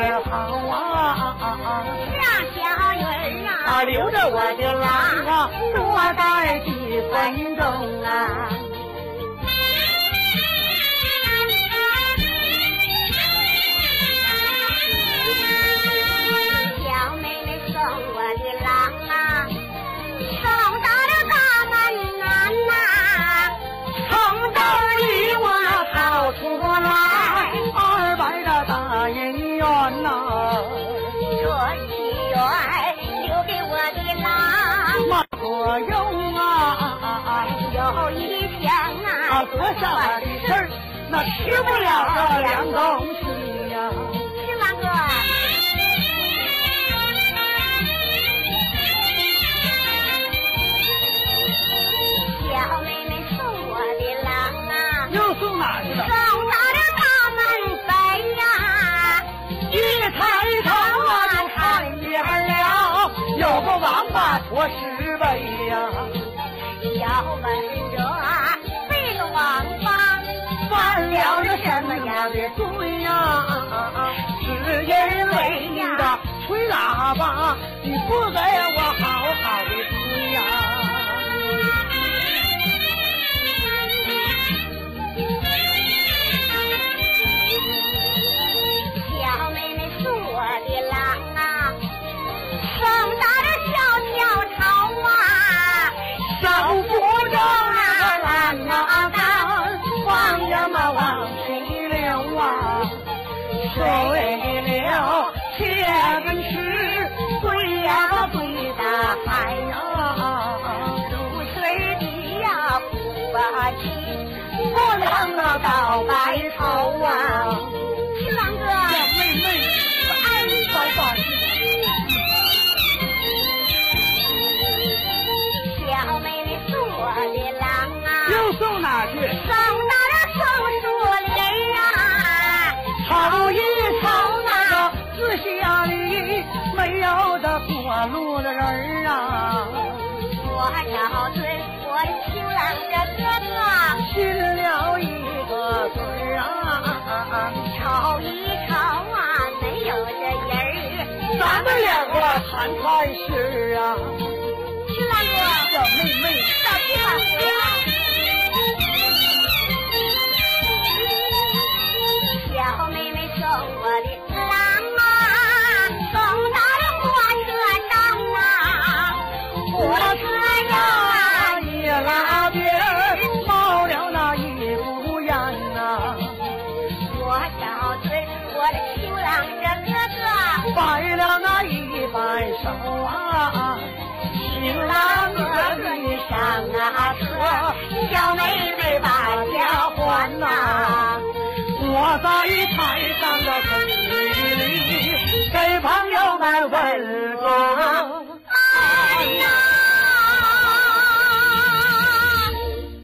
好啊，下小雨啊，留着我的郎啊，多带几分钟啊。妹妹送我的郎啊，送到了大门南，出来，二百的大银。南呐、这一元留给我的郎，马可用啊，有一瓶啊啊，多下来的事儿，那吃不了这两东西呀、要问这这个王八犯了这什么样的罪呀？是因为你的吹喇叭，你不该哎哟，露，水的呀不把起，不能到白头啊。个谈谈事儿啊，手啊，新郎哥哥你上啊车，小妹妹把家还呐、我在台上的风雨里，给朋友们问。